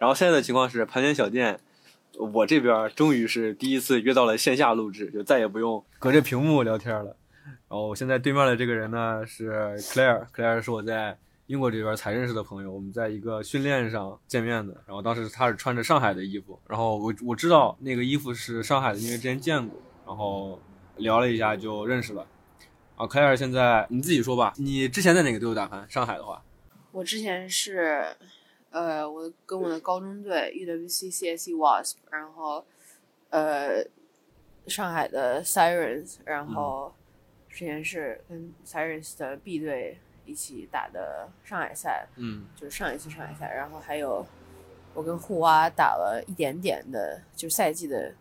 然后现在的情况是盘点小店，我这边终于是第一次约到了线下录制，就再也不用隔着屏幕聊天了。然后现在对面的这个人呢是 Claire，Claire 是我在英国这边才认识的朋友，我们在一个训练上见面的。然后当时他是穿着上海的衣服，然后我我知道那个衣服是上海的，因为之前见过。然后聊了一下就认识了。啊，Claire 现在你自己说吧，你之前在哪个队伍打盘？上海的话，我之前是。呃，我跟我的高中队 UWC CSE Wasp，然后呃上海的 Sirens，然后之前是跟 Sirens 的 B 队一起打的上海赛，嗯，就是上一次上海赛，然后还有我跟护蛙打了一点点的，就是赛季的，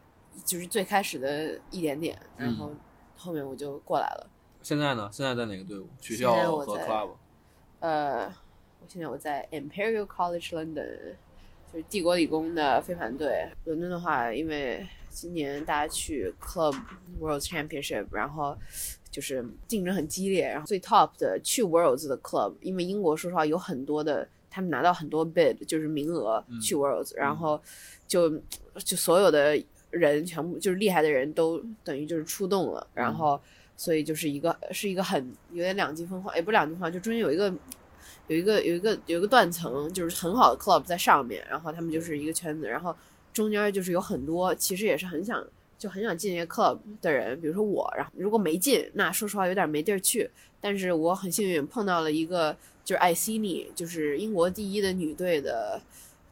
就是最开始的一点点，然后后面我就过来了。现在呢？现在在哪个队伍？学校和 club？呃。现在我在 Imperial College London，就是帝国理工的飞盘队。伦敦的话，因为今年大家去 Club World Championship，然后就是竞争很激烈，然后最 top 的去 Worlds 的 Club，因为英国说实话有很多的，他们拿到很多 bid，就是名额去 Worlds，然后就就所有的人全部就是厉害的人都等于就是出动了，然后所以就是一个是一个很有点两极分化，也不两极分化，就中间有一个。有一个有一个有一个断层，就是很好的 club 在上面，然后他们就是一个圈子，然后中间就是有很多其实也是很想就很想进那个 club 的人，比如说我，然后如果没进，那说实话有点没地儿去。但是我很幸运碰到了一个就是艾希尼，就是英国第一的女队的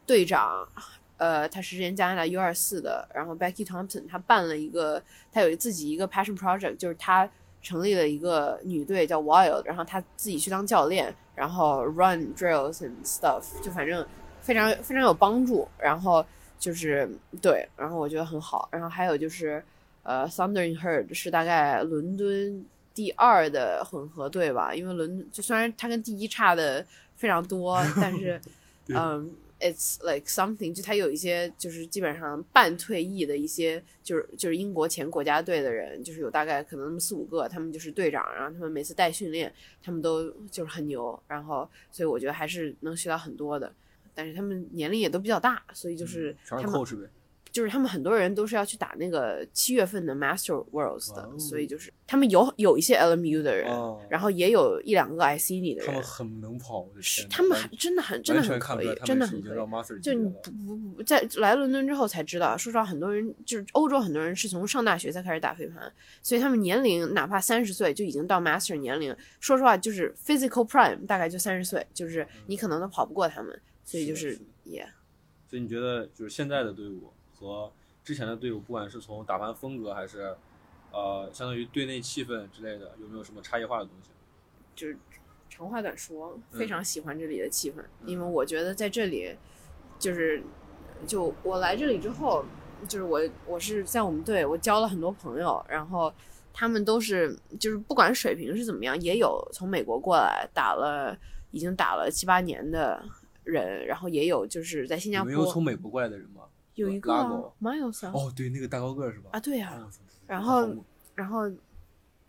队长，呃，她是之前加拿大 U 二四的，然后 Becky Thompson，她办了一个，她有自己一个 passion project，就是她成立了一个女队叫 Wild，然后她自己去当教练。然后 run drills and stuff，就反正非常非常有帮助。然后就是对，然后我觉得很好。然后还有就是，呃，Thundering Herd 是大概伦敦第二的混合队吧，因为伦就虽然它跟第一差的非常多，但是，嗯。It's like something，就他有一些就是基本上半退役的一些，就是就是英国前国家队的人，就是有大概可能那么四五个，他们就是队长，然后他们每次带训练，他们都就是很牛，然后所以我觉得还是能学到很多的，但是他们年龄也都比较大，所以就是他们。就是他们很多人都是要去打那个七月份的 Master Worlds 的，所以就是他们有有一些 LMU 的人，然后也有一两个 ICD 的人。他们很能跑，是他们真的很真的很可以，真的很可以。就你不不不在来伦敦之后才知道，说实话，很多人就是欧洲很多人是从上大学才开始打飞盘，所以他们年龄哪怕三十岁就已经到 Master 年龄。说实话，就是 Physical Prime 大概就三十岁，就是你可能都跑不过他们，所以就是也。所以你觉得就是现在的队伍？和之前的队伍，不管是从打盘风格还是，呃，相当于队内气氛之类的，有没有什么差异化的东西？就是长话短说，非常喜欢这里的气氛，因为我觉得在这里，就是就我来这里之后，就是我我是在我们队，我交了很多朋友，然后他们都是就是不管水平是怎么样，也有从美国过来打了已经打了七八年的人，然后也有就是在新加坡没有从美国过来的人吗？有一个 Miles 哦，对，那个大高个是吧？啊，对呀。然后，然后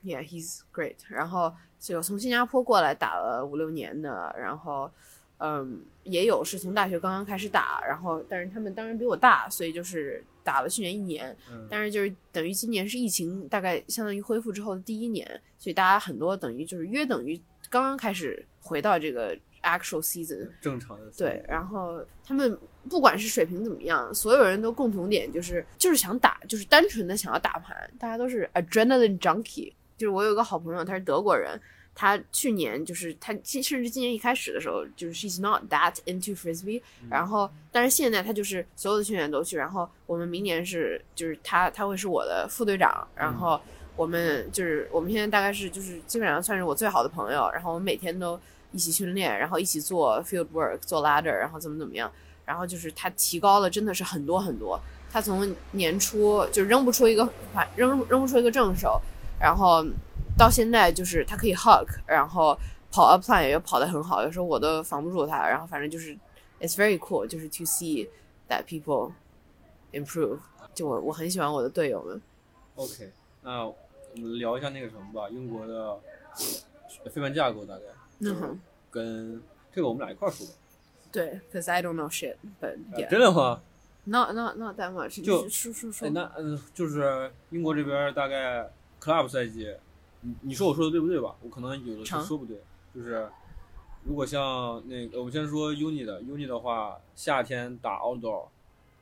，Yeah，he's great。然后就从新加坡过来打了五六年的，然后，嗯，也有是从大学刚刚开始打，然后，但是他们当然比我大，所以就是打了去年一年。但是就是等于今年是疫情大概相当于恢复之后的第一年，所以大家很多等于就是约等于刚刚开始回到这个。Actual season 正常的对，然后他们不管是水平怎么样，所有人都共同点就是就是想打，就是单纯的想要打盘，大家都是 adrenaline junkie。就是我有一个好朋友，他是德国人，他去年就是他甚至今年一开始的时候，就是 she's not that into frisbee，然后但是现在他就是所有的训练都去，然后我们明年是就是他他会是我的副队长，然后我们就是我们现在大概是就是基本上算是我最好的朋友，然后我们每天都。一起训练，然后一起做 field work，做 ladder，然后怎么怎么样，然后就是他提高了，真的是很多很多。他从年初就扔不出一个反扔扔不出一个正手，然后到现在就是他可以 hug，然后跑 up line 也跑得很好，有时候我都防不住他。然后反正就是 it's very cool，就是 to see that people improve。就我我很喜欢我的队友们。OK，那我们聊一下那个什么吧，英国的飞盘架构大概。嗯哼，跟这个我们俩一块儿说吧。对，cause I don't know shit，but 呃 yeah，真的吗？not not not that much，就你说说说哎，，那嗯，就是英国这边大概 club 赛季，你你说我说的对不对吧？我可能有的是成说不对，就是如果像那个，我们先说 uni 的，uni 的话，夏天打 outdoor，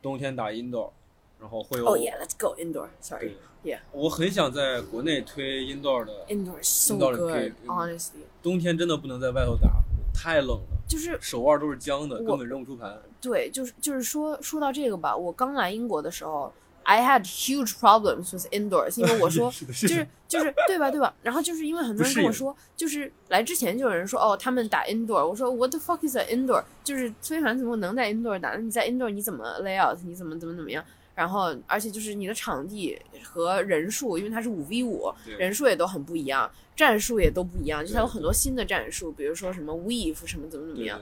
冬天打 indoor，然后会有。哦、yeah，let's go indoor，sorry，对 yeah 我很想在国内推 indoor 的，indoor is so Indoor 可以 good，honestly，冬天真的不能在外头打，太冷了，就是手腕都是僵的，根本扔不出盘。对，就是就是说说到这个吧，我刚来英国的时候，I had huge problems with indoors，因为我说是，就是是就是对吧对吧？然后就是因为很多人跟我说，就是来之前就有人说哦，他们打 indoor，我说 What the fuck is a indoor？就是非凡怎么能在 indoor 打？你在 indoor 你怎么 layout？你怎么怎么怎么样？然后而且就是你的场地和人数，因为它是五 v 五，人数也都很不一样，战术也都不一样，就它有很多新的战术，比如说什么 weave 什么怎么怎么样。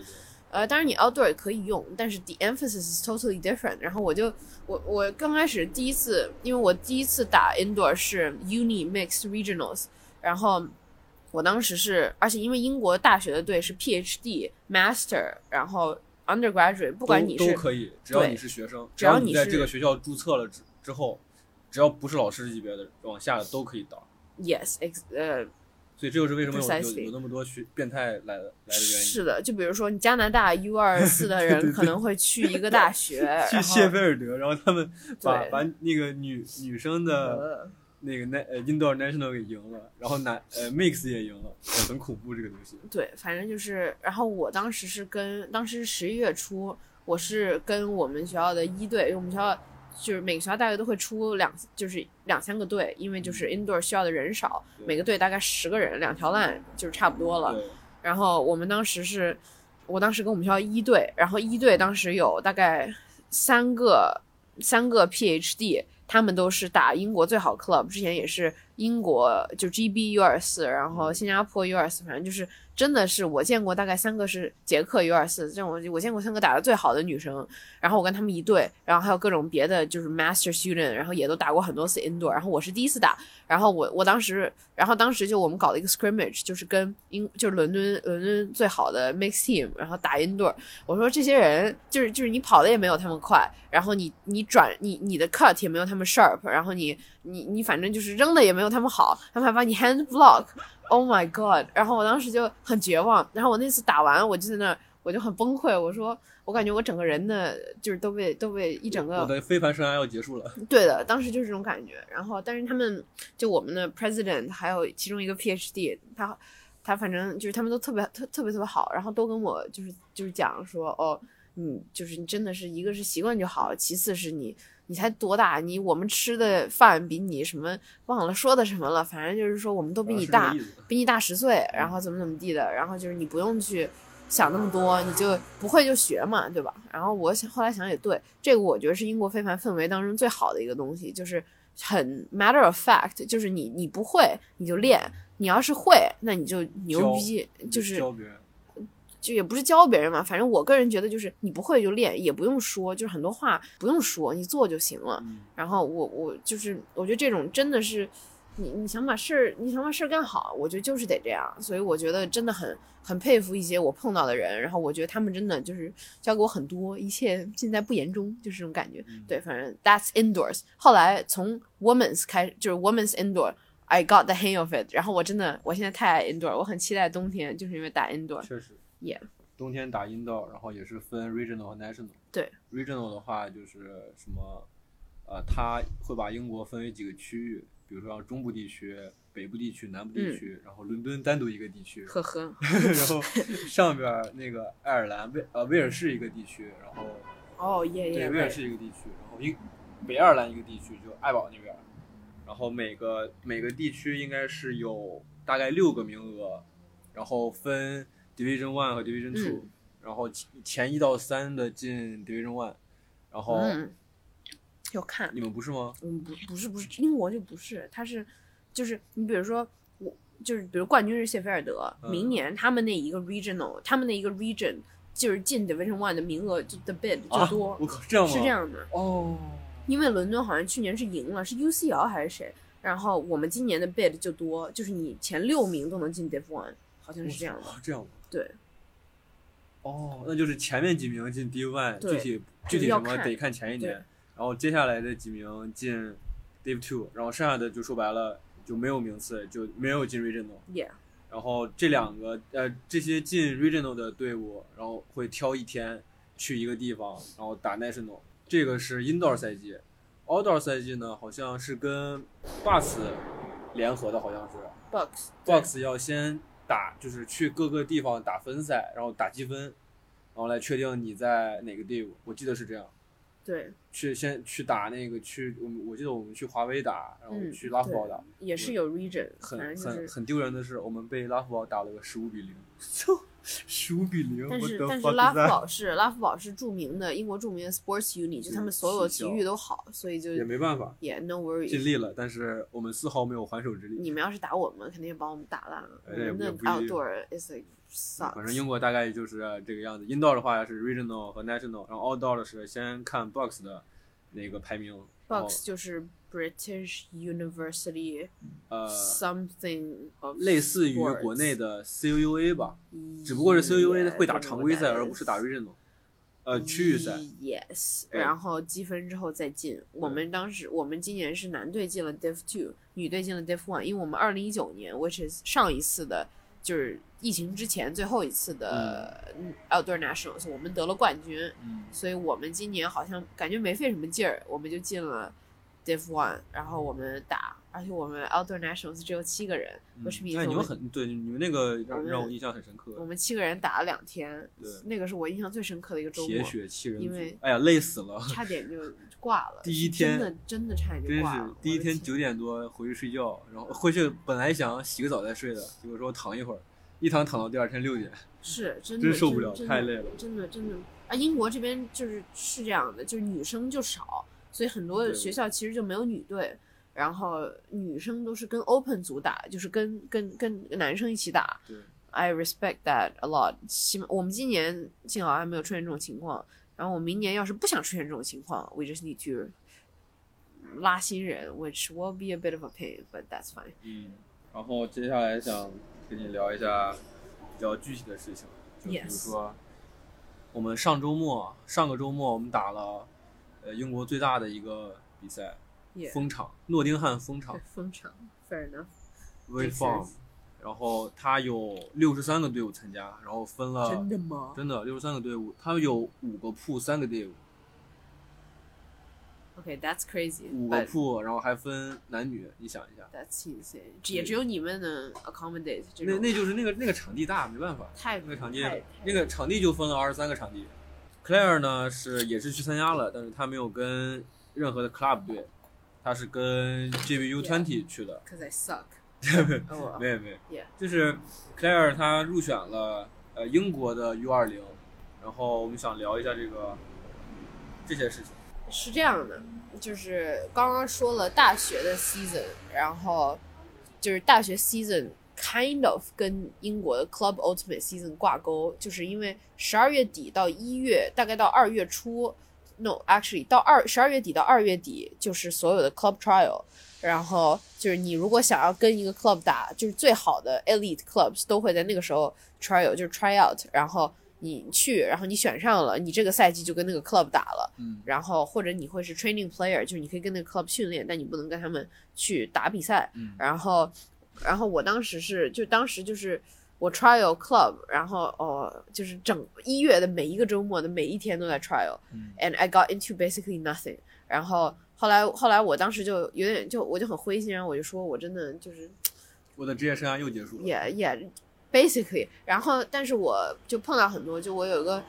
呃，当然你 outdoor 也可以用，但是 the emphasis is totally different。然后我就我我刚开始第一次，因为我第一次打 indoor 是 uni mixed regionals，然后我当时是，而且因为英国大学的队是 PhD、master，然后 undergraduate，不管你是都可以，只要你是学生，只要要你在这个学校注册了之之后，只要不是老师级别的，往下的都可以打。yes 呃所以这就是为什么有有那么多学变态来的来的原因。是的，就比如说你加拿大 U 二四的 人可能会去一个大学，去谢菲尔德，然后他们把把那个女女生的呃那个 na 呃 indoor national 给赢了，然后男呃 mix 也赢了，很恐怖这个东西。对，反正就是，然后我当时是跟当时是十一月初，我是跟我们学校的一队，因为我们学校就是每个学校大概都会出两就是两三个队，因为就是 indoor 需要的人少，对每个队大概十个人，两条烂就是差不多了。然后我们当时是，我当时跟我们学校一队，然后一队当时有大概三个三个 PhD，他们都是打英国最好 club，之前也是英国就 GB U 二四，然后新加坡 U 二四，反正就是真的是我见过大概三个是捷克 U 二四，这种我见过三个打的最好的女生，然后我跟他们一队，然后还有各种别的就是 master student，然后也都打过很多次 indoor，然后我是第一次打，然后我我当时，然后当时就我们搞了一个 scrimmage，就是跟英就是伦敦伦敦最好的 mix team，然后打 indoor。我说这些人就是就是你跑的也没有他们快，然后你你转你你的 cut 也没有他们 sharp，然后你你你反正就是扔的也没有他们好，他们还把你 hand block。Oh my god！然后我当时就很绝望，然后我那次打完我就在那我就很崩溃，我说我感觉我整个人的就是都被都被一整个我的非凡生涯要结束了。对的，当时就是这种感觉。然后，但是他们就我们的 president 还有其中一个 PhD，他他反正就是他们都特别特特别特别好，然后都跟我就是就是讲说，哦，你就是你真的是一个是习惯就好，其次是你你才多大，你我们吃的饭比你什么忘了说的什么了，反正就是说我们都比你大，比你大十岁，然后怎么怎么地的，然后就是你不用去想那么多，你就不会就学嘛，对吧？然后我想后来想也对，这个我觉得是英国非凡氛围当中最好的一个东西，就是很 matter of fact，就是你你不会你就练，你要是会那你就牛逼，就是教别人。就也不是教别人嘛，反正我个人觉得就是你不会就练，也不用说，就是很多话不用说，你做就行了。嗯，然后我我就是我觉得这种真的是你你想把事儿你想把事儿干好，我觉得就是得这样。所以我觉得真的很很佩服一些我碰到的人，然后我觉得他们真的就是教给我很多，一切尽在不言中，就是这种感觉。嗯对，反正 that's indoors。后来从 women's 开就是 women's indoor。I got the hang of it，然后我真的，我现在太爱 indoor，我很期待冬天，就是因为打 indoor。确实。Yeah 冬天打 indoor，然后也是分 regional 和 national。对，regional 的话就是什么，呃，它会把英国分为几个区域，比如说像中部地区、北部地区、南部地嗯。区，然后伦敦单独一个地区，呵呵，然后上边儿那个爱尔兰威呃威尔士一个地区，然后哦耶耶，对威尔士一个地区，然后英北爱尔兰一个地区，就爱宝那边。儿，然后每个每个地区应该是有大概六个名额，然后分 Division One 和 Division Two，、嗯然后前前一到三的进 Division One，然后、嗯，要看。你们不是吗？嗯，不不是不是，英国就不是，它是就是你比如说我就是比如冠军是谢菲尔德，嗯明年他们那一个 regional，他们那一个 region 就是进 Division One 的名额就 the bid 就多，啊、我靠，这样吗？是这样的。哦，因为伦敦好像去年是赢了，是 UCL 还是谁？然后我们今年的 bid 就多，就是你前六名都能进 Div One，好像是这样这样吗？对，哦，那就是前面几名进 Div One，具体具体什么得看前一年，然后接下来的几名进 Div Two，然后剩下的就说白了就没有名次，就没有进 Regional。Yeah，然后这两个呃这些进 Regional 的队伍，然后会挑一天去一个地方，然后打 National。这个是 Indoor 赛季，Outdoor 赛季呢好像是跟 Bucks 联合的，好像是 Bucks Bucks 要先打，就是去各个地方打分赛，然后打积分，然后来确定你在哪个队伍。我记得是这样。对，去先去打那个去，我们我记得我们去华为打，然后嗯去拉夫堡打，也是有 region，很。很很丢人的是，我们被拉夫堡打了个十五比零，十五比零，但是但是拉夫堡是拉夫堡是著名的英国著名的 sports unit，就他们所有的体育都好，所以就也没办法，也 no worries。力了，但是我们丝毫没有还手之力。你们要是打我们，肯定把我们打烂了。我哎也们的也不一定 outdoor is like 反正。英国大概就是这个样子。Indoor 的话是 Regional 和 National，然后 Outdoor 的是先看 Box 的那个排名。Bucks 就是 British University，呃，something 类似于国内的 CUA 吧，只不过是 CUA 会打常规赛，而不是打这种呃区域赛。Yes，然后积分之后再进。我们当时，我们今年是男队进了 Diff Two，女队进了 Diff One，因为我们二零一九年，which is 上一次的，就是疫情之前最后一次的 Outdoor National，我们得了冠军。嗯，所以我们今年好像感觉没费什么劲儿，我们就进了。Div One，然后我们打，而且我们 Outdoor Nationals 只有七个人，which 嗯 means 哎，你们们很对，你们那个让我们让我印象很深刻我，们七个人打了两天对，那个是我印象最深刻的一个周末铁末。血七人组因为，哎呀，累死了。差点就挂了。第一天真的真的差点就挂了。第一天天九点多回去睡觉，然后回去本来想洗个澡再睡的，结果说躺一会儿，一躺躺到第二天六点，是真的真受不了，太累了。真的真的啊！英国这边就是是这样的，就是女生就少，所以很多学校其实就没有女队，然后女生都是跟 open 组打，就是跟跟跟男生一起打。对，I respect that a lot。起码我们今年幸好还没有出现这种情况，然后我明年要是不想出现这种情况，we just need to 拉新人，which will be a bit of a pain，but that's fine。嗯，然后接下来想跟你聊一下比较具体的事情，就比如说我们上周末上个周末我们打了呃英国最大的一个比赛风场，诺丁汉风场 对风场，fair enough。Red Makes Farm，然后他有六十三个队伍参加，然后分了真的吗？真的六十三个队伍，他有五个铺三个队伍，Okay, that's crazy. 五个铺，然后还分男女，你想一下，that's insane. 也只有你们能 accommodate 这种。那那就是那个那个场地大，没办法，太那个场地那个场地就分了二十三个场地。Claire 呢是也是去参加了，但是他没有跟任何的 club 队，他是跟 JBU Twenty 去的。Cause I suck. 哦没有没有.就是 Claire 她入选了呃英国的 U 二零，然后我们想聊一下这个这些事情。是这样的，就是刚刚说了大学的 season，然后就是大学 season kind of 跟英国的 club ultimate season 挂钩，就是因为十二月底到一月，大概到二月初，no actually 到二十二月底到二月底就是所有的 club trial，然后就是你如果想要跟一个 club 打，就是最好的 elite clubs 都会在那个时候 trial，就是 try out，然后你去，然后你选上了，你这个赛季就跟那个 club 打了。嗯然后或者你会是 training player，就是你可以跟那个 club 训练，但你不能跟他们去打比赛。嗯然后，然后我当时是，就当时就是我 trial club，然后哦，就是整一月的每一个周末的每一天都在 trial，and、嗯 I got into basically nothing。然后后来后来我当时就有点就我就很灰心，然后我就说我真的就是我的职业生涯又结束了。yeah yeah basically，然后但是我就碰到很多，就我有一个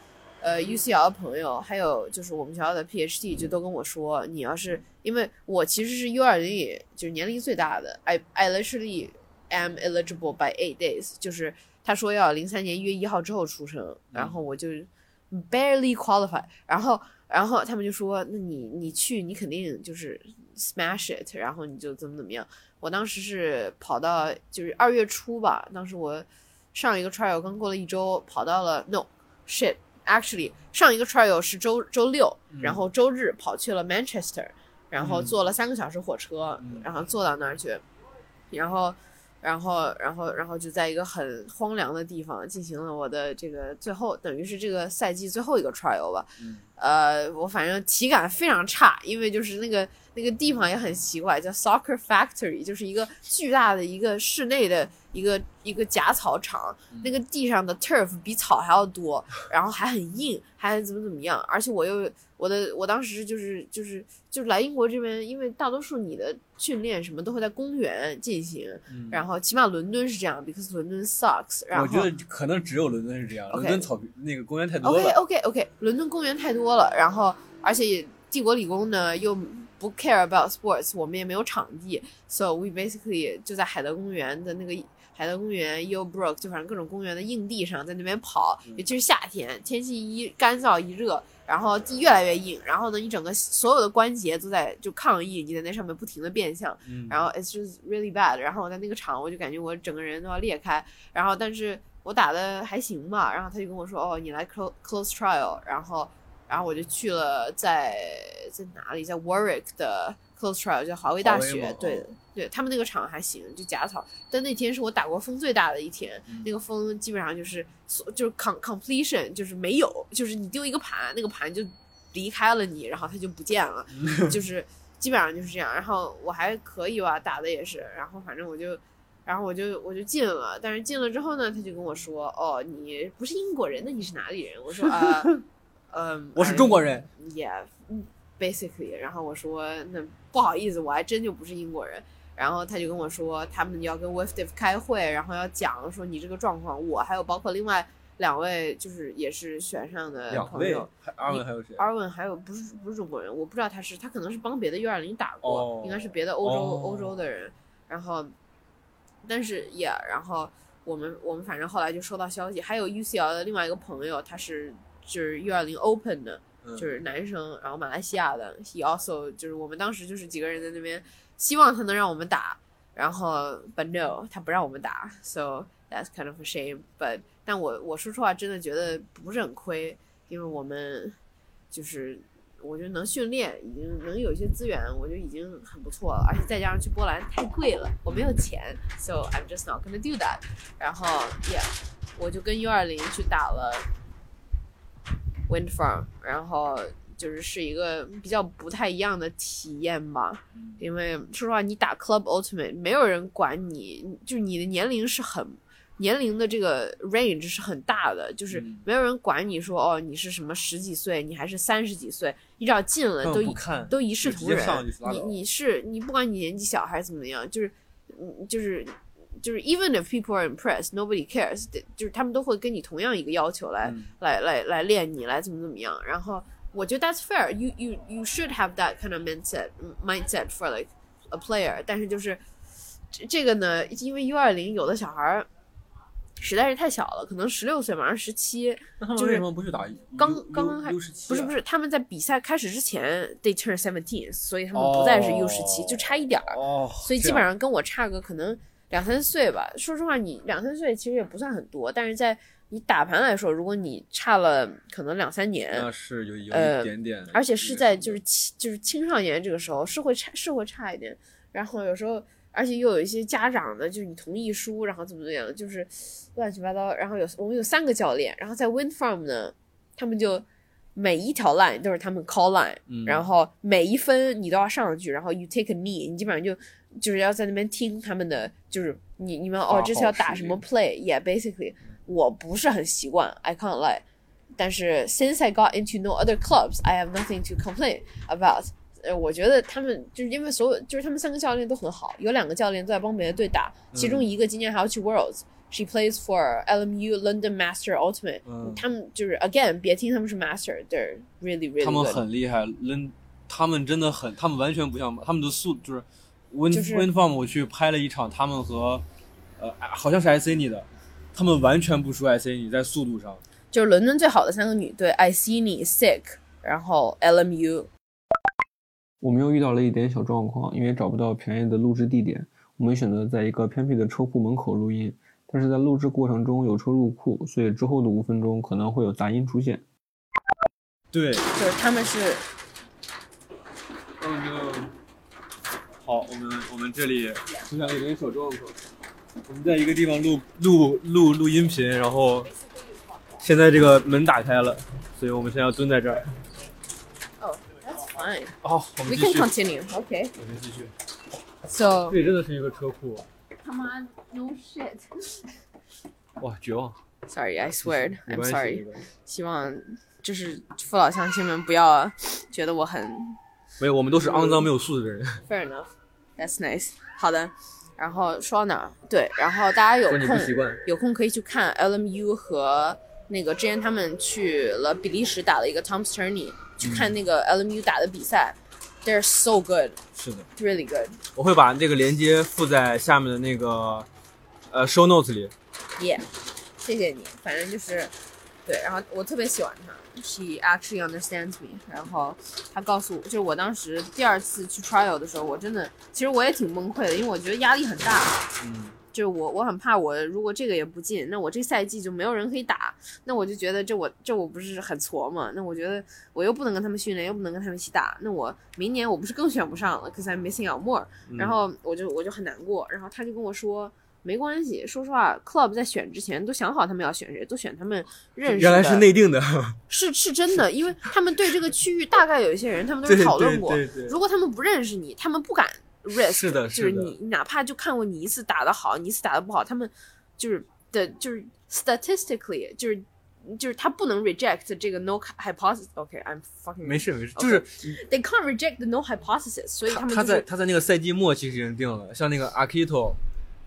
呃 UCL 的朋友，还有就是我们学校的 PhD 就都跟我说，你要是因为我其实是 U 二零，就是年龄最大的，I I literally am eligible by eight days，就是他说要零三年一月一号之后出生，然后我就 barely qualify，然后然后他们就说，那你你去你肯定就是 smash it，然后你就怎么怎么样。我当时是跑到就是二月初吧，当时我上一个 trial 刚过了一周，跑到了 no shit actually 上一个 trial 是周周六，然后周日跑去了 Manchester，然后嗯坐了三个小时火车，嗯然后坐到那儿去，然后。然后，然后，然后就在一个很荒凉的地方进行了我的这个最后，等于是这个赛季最后一个 trial 吧。嗯呃，我反正体感非常差，因为就是那个那个地方也很奇怪，叫 Soccer Factory，就是一个巨大的一个室内的一个一个假草场，那个地上的 turf 比草还要多，然后还很硬，还怎么怎么样，而且我又我的我当时就是就是就是来英国这边，因为大多数你的训练什么都会在公园进行，嗯然后起码伦敦是这样，because 伦敦 sucks，然后我觉得可能只有伦敦是这样伦敦草坪那个公园太多了。OK。OK OK，伦敦公园太多了，然后而且帝国理工呢又不 care about sports，我们也没有场地，so we basically 就在海德公园的那个海德公园 U Brook，就反正各种公园的硬地上在那边跑，尤其是夏天，天气一干燥一热，然后地越来越硬，然后呢你整个所有的关节都在就抗议，你在那上面不停的变向，嗯，然后 it's just really bad。然后我在那个场，我就感觉我整个人都要裂开。然后但是我打的还行吧，然后他就跟我说，哦，你来 close close trial，然后然后我就去了在在哪里，在 Warwick 的 close trial，叫华威大学对哦对，他们那个场还行，就假草。但那天是我打过风最大的一天，嗯那个风基本上就是所就是 com completion 就是没有，就是你丢一个盘，那个盘就离开了你，然后它就不见了。就是基本上就是这样。然后我还可以吧，打的也是。然后反正我就，然后我就我就进了。但是进了之后呢，他就跟我说：“哦，你不是英国人，那你是哪里人？”我说：“啊，嗯，我是中国人。Yeah, basically。”然后我说：“那不好意思，我还真就不是英国人。”然后他就跟我说，他们要跟 WEFDIF 开会，然后要讲说你这个状况，我还有包括另外两位就是也是选上的朋友，，还阿文还有谁？阿文还有不是不是中国人，我不知道他是他可能是帮别的 U 二零打过，哦应该是别的欧洲、哦欧洲的人，然后但是也、然后我们我们反正后来就收到消息，还有 UCL 的另外一个朋友，他是就是 U 二零 Open 的，嗯就是男生，然后马来西亚的，he also 就是我们当时就是几个人在那边，希望他能让我们打，然后 but no 他不让我们打，so that's kind of a shame。but 但我我说实话真的觉得不是很亏，因为我们就是我觉得能训练，已经能有一些资源，我觉得已经很不错了，而且再加上去波兰太贵了，我没有钱，so I'm just not gonna do that。然后 yeah，我就跟 U 二零去打了 Wind Farm，然后就是是一个比较不太一样的体验吧。因为说实话，你打 Club Ultimate，没有人管你，就是你的年龄是很年龄的这个 range 是很大的，就是嗯没有人管你说哦你是什么十几岁，你还是三十几岁，你只要进了都一看，都一视同仁你你是你不管你年纪小还是怎么样，就是嗯就是就是 even if people are impressed, nobody cares，就是他们都会跟你同样一个要求来、嗯来来来练你，来怎么怎么样。然后我觉得 that's fair. You you you should have that kind of mindset mindset for like a player. 但是就是这这个呢，因为 U 二零有的小孩儿实在是太小了，可能十六岁，马上十七，就是那他们为什么不去打刚刚刚开始？不是不是，他们在比赛开始之前 they turn seventeen，所以他们不再是 U 十七、哦就差一点儿。哦，所以基本上跟我差个可能两三岁吧。说实话，你两三岁其实也不算很多，但是在你打盘来说，如果你差了可能两三年，那是有一点点，而且是在就是青就是青少年这个时候是会差是会差一点。然后有时候，而且又有一些家长呢，就是你同意书，然后怎么怎么样，就是乱七八糟。然后有我们有三个教练，然后在 Wind Farm 呢，他们就每一条 line 都是他们 call line，、嗯然后每一分你都要上去，然后 you take a knee，你基本上就就是要在那边听他们的，就是你你们哦这次要打什么 play，yeah，basically 我不是很习惯，I can't lie。但是 since I got into no other clubs, I have nothing to complain about。呃，我觉得他们就是因为所有就是他们三个教练都很好，有两个教练都在帮别的队打，其嗯中一个今年还要去 Worlds。She plays for LMU London Master Ultimate，、嗯他们就是 again，别听他们是 Master，they're really really 他们。很厉害，人他们真的很，他们完全不像他们的速就是 Win 就是 Win Farm，我去拍了一场，他们和呃好像是 IC 你的，他们完全不输 IC 你在速度上。就是伦敦最好的三个女队，ICNI、Sick，然后 LMU。我们又遇到了一点小状况，因为找不到便宜的录制地点，我们选择在一个偏僻的车库门口录音。但是在录制过程中有车入库，所以之后的五分钟可能会有杂音出现。对，就是他们是那么就好，我们我们这里出现了一点小状况。我们在一个地方录录录录音频，然后现在这个门打开了，所以我们现在要蹲在这儿。Oh, that's fine. 哦，我们 We 继 can 续，continue. Okay. 我们继续。So 这里真的是一个车库，come on, no shit. 哇，绝望。Sorry, I swear. 没 I'm 关系 sorry. 没关系希望就是父老乡亲们不要觉得我很没有，我们都是肮脏没有素质的人。fair enough. That's nice. 好的。然后说到哪儿？对，然后大家有空。有空可以去看 LMU 和那个之前他们去了比利时打了一个 Tom's Tourney，去看那个 LMU 打的比赛。They're so good, 是的，really good. 我会把这个链接附在下面的那个呃 show notes 里。Yeah，谢谢你。反正就是，对，然后我特别喜欢他，She actually understands me。然后他告诉我，就是我当时第二次去 trial 的时候，我真的其实我也挺崩溃的，因为我觉得压力很大。嗯，就是我我很怕我如果这个也不进，那我这赛季就没有人可以打，那我就觉得这我这我不是很挫嘛？那我觉得我又不能跟他们训练，又不能跟他们一起打，那我明年我不是更选不上了？Cause I'm missing out more。然后我就我就很难过，然后他就跟我说。没关系，说实话，club 在选之前都想好他们要选谁，都选他们认识的。原来是内定的。是是真的，因为他们对这个区域大概有一些人，他们都是讨论过。如果他们不认识你，他们不敢 risk。是的就是你哪怕就看过你一次打的好，你一次打的不好，他们就是的，就是 statistically 就是就是他不能 reject 这个 no hypothesis。OK，I'm、fucking 没事没事，OK 就是 They can't reject the no hypothesis，所以他们他就是在他在那个赛季末其实已经定了，像那个 Akito，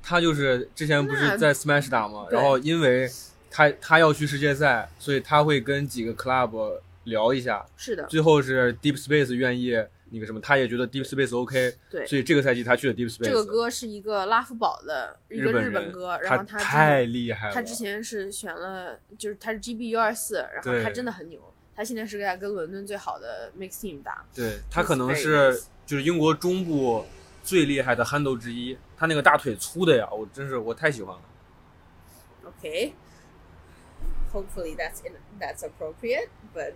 他就是之前不是在 Smash 打嘛，然后因为他他要去世界赛，所以他会跟几个 club 聊一下，是的，最后是 Deep Space 愿意那个什么，他也觉得 Deep Space OK，对所以这个赛季他去了 Deep Space。这个歌是一个拉夫堡的一个日本歌，然后他之太厉害了，他之前是选了，就是他是 GB U 二四，然后他真的很牛。他现在是在跟伦敦最好的 mix team 打，对他可能是就是英国中部最厉害的 handle 之一，他那个大腿粗的呀，我真是我太喜欢了。OK。Hopefully that's in, that's appropriate, but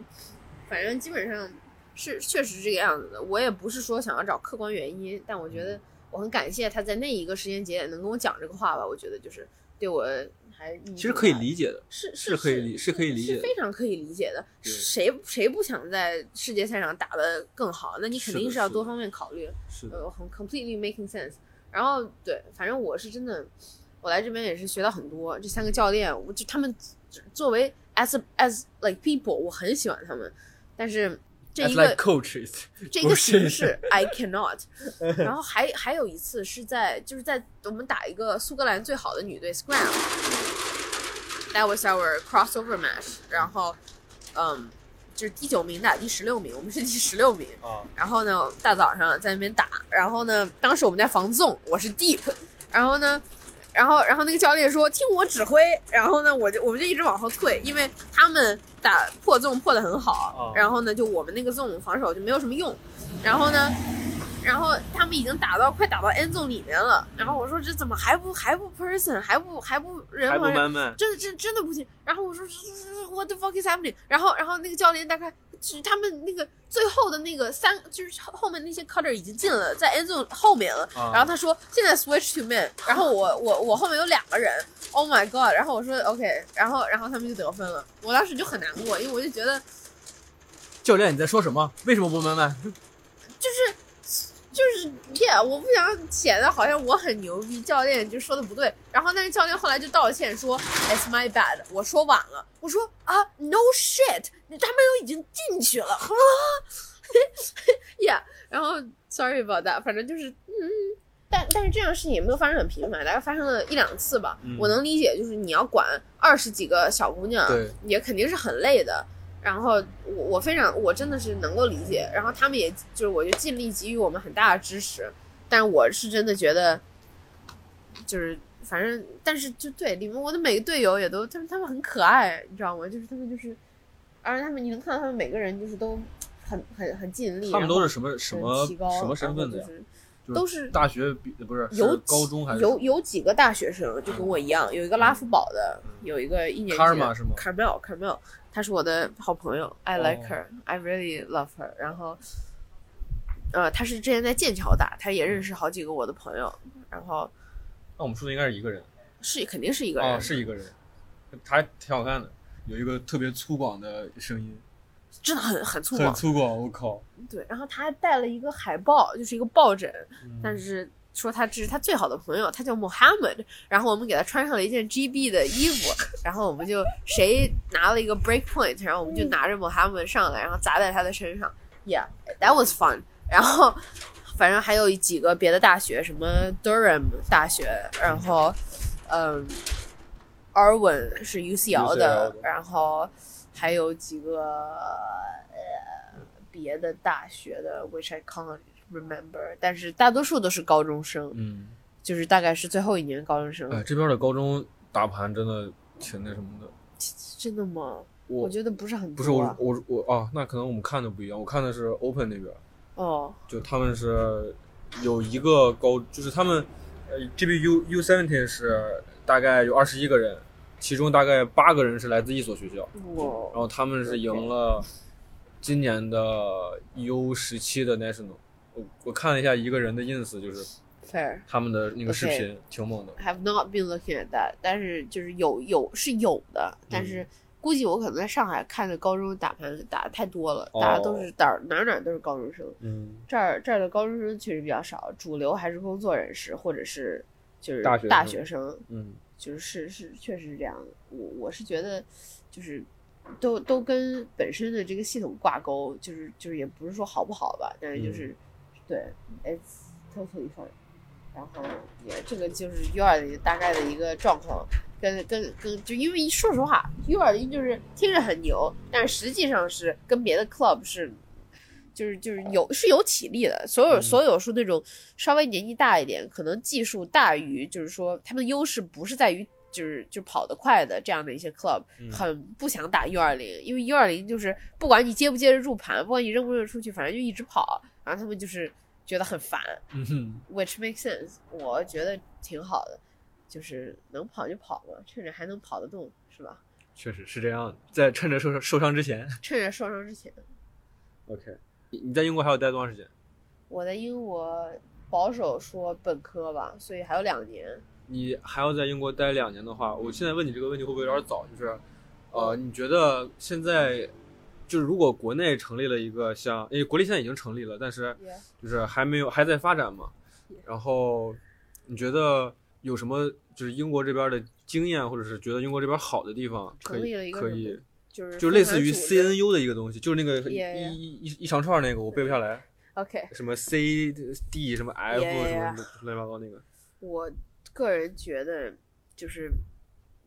反正基本上是确实是这个样子的。我也不是说想要找客观原因，但我觉得我很感谢他在那一个时间节点能跟我讲这个话吧。我觉得就是对我还其实可以理解的，是是可以理是可以理解是非常可以理解的。谁谁不想在世界赛上打得更好？那你肯定是要多方面考虑。是的，呃，很 completely making sense。然后对，反正我是真的，我来这边也是学到很多。这三个教练，我就他们作为 as a, as like people，我很喜欢他们，但是这一个 like coaches，这个不是形式 I cannot。然后还还有一次是在就是在我们打一个苏格兰最好的女队 Scram，that was our crossover match。然后嗯，就是第九名打第十六名，我们是第十六名。啊，然后呢，大早上在那边打，然后呢，当时我们在防 zone，我是 deep，然后呢，然后然后那个教练说听我指挥，然后呢，我就我们就一直往后退，因为他们打破 zone 破的很好，哦然后呢，就我们那个 zone 防守就没有什么用，然后呢。然后他们已经打到快打到 end zone 里面了，然后我说这怎么还不还不 person 还不还不人还人真的真真的不行。然后我说 what the fuck is happening？然后然后那个教练大概就是他们那个最后的那个三就是后面那些 cutter 已经进了，在 end zone 后面了。啊然后他说现在 switch to man，然后我我我后面有两个人，Oh my god！然后我说 OK，然后然后他们就得分了。我当时就很难过，因为我就觉得教练你在说什么？为什么不慢慢？就是就是，yeah，我不想显得好像我很牛逼，教练就说的不对。然后但是教练后来就道歉说，It's my bad，我说晚了。我说啊，no shit，他们都已经进去了，啊，yeah。然后 sorry about that，反正就是嗯。但但是这样的事情也没有发生很频繁，大概发生了一两次吧。嗯我能理解，就是你要管二十几个小姑娘，也肯定是很累的。然后我我非常我真的是能够理解，然后他们也就是我就尽力给予我们很大的支持，但我是真的觉得，就是反正但是就对里面我的每个队友也都他们他们很可爱，你知道吗？就是他们就是，而且他们你能看到他们每个人就是都很很很尽力，他们都是什么什么什么身份的呀都是大学比不是有是高中还是有有几个大学生就跟我一样，有一个拉夫堡的，有一个一年级的 Karma 是吗 Carmel Carmel，她是我的好朋友，I like 哦 her，I really love her。然后，呃，她是之前在剑桥打，她也认识好几个我的朋友。然后，那我们说的应该是一个人是肯定是一个人，啊，是一个人，他还挺好看的，有一个特别粗犷的声音，真的很很粗犷。很粗犷，我靠！对，然后他还带了一个海报，就是一个抱枕，嗯但是说他这是他最好的朋友，他叫 Mohammed，然后我们给他穿上了一件 GB 的衣服，然后我们就谁拿了一个 break point，然后我们就拿着 Mohammed 上来，然后砸在他的身上，Yeah，that was fun。然后反正还有几个别的大学，什么 Durham 大学，然后嗯，Arwin 是 UCL 的 UCL 的。然后还有几个呃别的大学的，which I can't remember，但是大多数都是高中生，嗯，就是大概是最后一年高中生。哎，这边的高中打盘真的挺那什么的。真的吗？我觉得不是很不是我我我啊，那可能我们看的不一样。我看的是 Open 那边，哦，就他们是有一个高，就是他们呃这边 U U seventeen 是大概有二十一个人，其中大概八个人是来自一所学校，然后他们是赢了今年的 U 十七的 National。我我看了一下一个人的 ins，就是 fair。他们的那个视频挺猛的。have not been looking at that，但是就是有有是有的，但嗯是估计我可能在上海看的高中打盘打的太多了，哦大家都是哪儿哪儿哪儿都是高中生，嗯，这儿这儿的高中生确实比较少，主流还是工作人士或者是就是大学生大学生，嗯，就是是是确实是这样的。我我是觉得就是都都跟本身的这个系统挂钩，就是就是也不是说好不好吧，但是就是、对，it's totally fine。然后也这个就是 U 二零大概的一个状况，跟跟跟就因为说实话，U 二零就是听着很牛，但是实际上是跟别的 club 是。就是就是有是有体力的，所有嗯所有是那种稍微年纪大一点，可能技术大于，就是说他们的优势不是在于就是就跑得快的这样的一些 club，、嗯很不想打 U 二零，因为 U 二零就是不管你接不接得住盘，不管你扔不扔出去，反正就一直跑，然后他们就是觉得很烦嗯哼，，which makes sense，我觉得挺好的，就是能跑就跑嘛，趁着还能跑得动，是吧？确实是这样的，在趁着受伤受伤之前。趁着受伤之前，OK，你你在英国还要待多长时间？我在英国保守说本科吧，所以还有两年。你还要在英国待两年的话，我现在问你这个问题会不会有点早？就是，呃，你觉得现在就是如果国内成立了一个像，因为国立现在已经成立了，但是就是还没有还在发展嘛。然后你觉得有什么就是英国这边的经验，或者是觉得英国这边好的地方，可以可以就是就类似于 CNU 的一个东西，就是那个一.一一一长串那个我背不下来，OK，什么 C D 什么 F 什么乱七八糟那个。我个人觉得就是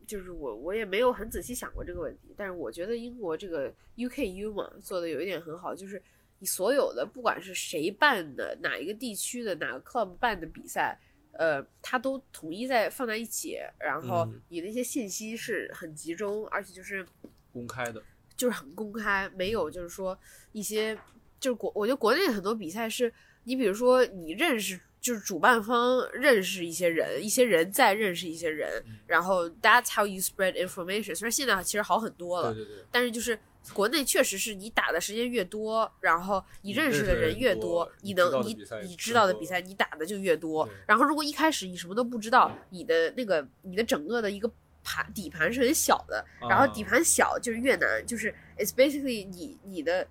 就是我我也没有很仔细想过这个问题，但是我觉得英国这个 UKU 嘛做的有一点很好，就是你所有的不管是谁办的哪一个地区的哪个 club 办的比赛。呃，它都统一在放在一起，然后嗯你那些信息是很集中，而且就是公开的，就是很公开，没有就是说一些就是国，我觉得国内很多比赛是你比如说你认识，就是主办方认识一些人，一些人再认识一些人，嗯然后 that's how you spread information。虽然现在其实好很多了，对对对。但是就是国内确实是你打的时间越多，然后你认识的人越多，你能你你知道的比赛你打的就越多。然后如果一开始你什么都不知道，你的那个你的整个的一个盘底盘是很小的，然后底啊盘小就是越难，就是 it's basically 你你的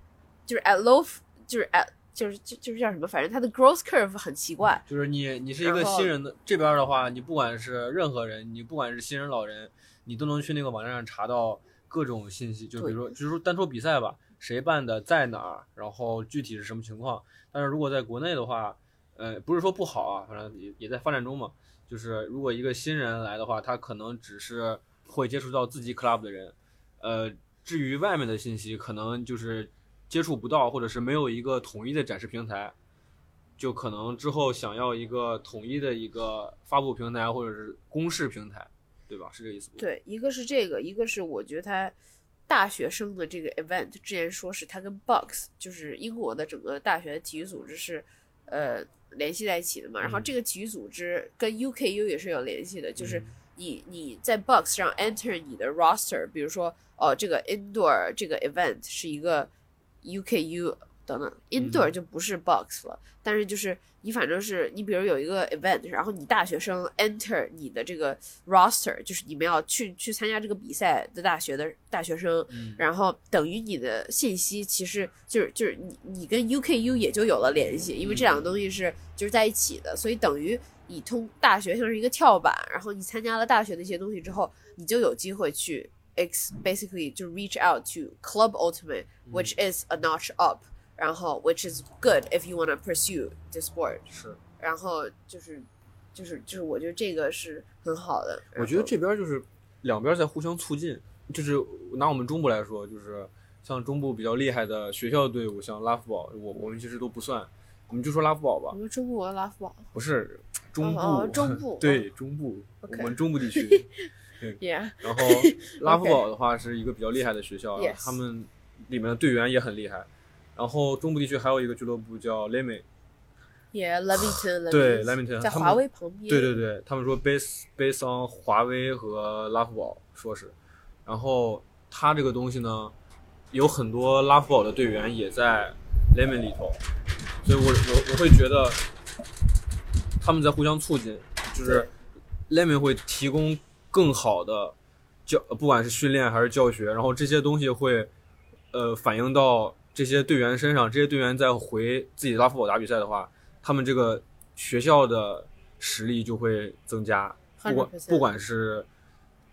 就是 at low 就是 at 就是就就是叫什么，反正它的 growth curve 很奇怪。就是你，你是一个新人的这边的话，你不管是任何人，你不管是新人老人，你都能去那个网站上查到各种信息。就比如说，就是说单说比赛吧，谁办的，在哪儿，然后具体是什么情况。但是如果在国内的话，呃，不是说不好啊，反正也也在发展中嘛。就是如果一个新人来的话，他可能只是会接触到自己 club 的人，呃，至于外面的信息，可能就是接触不到，或者是没有一个统一的展示平台。就可能之后想要一个统一的一个发布平台或者是公示平台，对吧？是这个意思吗？对，一个是这个，一个是我觉得他大学生的这个 event，之前说是他跟 Box，就是英国的整个大学体育组织是呃联系在一起的嘛。然后嗯这个体育组织跟 UKU 也是有联系的，就是嗯你你在 Box 上 enter 你的 roster，比如说哦这个 indoor 这个 event 是一个 UKU 等等，indoor 就不是 box 了，但是就是你反正是你比如有一个 event，然后你大学生 enter 你的这个 roster，就是你们要去去参加这个比赛的大学的大学生，嗯。然后等于你的信息其实就是就是你你跟 UKU 也就有了联系，因为这两个东西是就是在一起的，所以等于你通大学像是一个跳板，然后你参加了大学的一些东西之后，你就有机会去 ex basically to reach out to club ultimate which is a notch up，然后 which is good if you want to pursue the sport，是，然后就是就是就是我觉得这个是很好的，我觉得这边就是两边在互相促进，就是拿我们中部来说，就是像中部比较厉害的学校队伍，像拉夫堡，我我们其实都不算，我们就说拉夫堡吧。我，们中国拉夫堡。不是 中部，中部对中部我们中部地区。，yeah，然后 拉夫堡的话是一个比较厉害的学校他们里面的队员也很厉害。然后中部地区还有一个俱乐部叫 Lemmy，yeah Levington，对 Levington，Lemington，在华为旁边，对对对，他们说 base base on 华为和拉夫堡，说是，然后他这个东西呢，有很多拉夫堡的队员也在 Lemon 里头，所以我我我会觉得他们在互相促进，就是 Lemon 会提供更好的教，不管是训练还是教学，然后这些东西会呃反映到这些队员身上，这些队员在回自己拉夫堡打比赛的话，他们这个学校的实力就会增加，不管不管是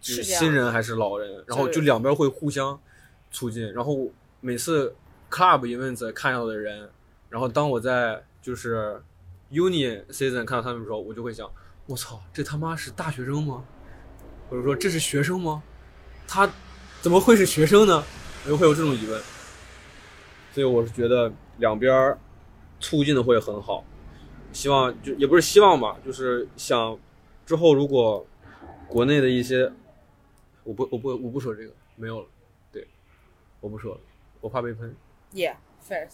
是新人还是老人，然后就两边会互相促进，然后每次 club events 看到的人，然后当我在就是 uni season 看到他们的时候，我就会想，我操，这他妈是大学生吗？或者说这是学生吗？他怎么会是学生呢？我就会有这种疑问。所以我是觉得两边儿促进的会很好，希望就也不是希望吧，就是想之后如果国内的一些，我不我不我不说这个没有了，对，我不说了，我怕被喷。，yeah，fair，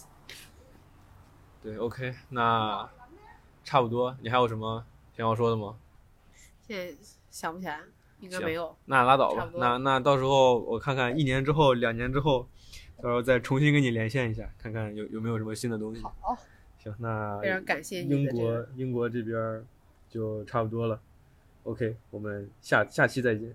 对，OK，那差不多，你还有什么想要说的吗？现在想不起来，应该行没有。那拉倒吧那那到时候我看看一年之后、两年之后，到时候再重新跟你连线一下，看看有有没有什么新的东西。好，行，那非常感谢你英国英国这边就差不多了。OK，我们下下期再见。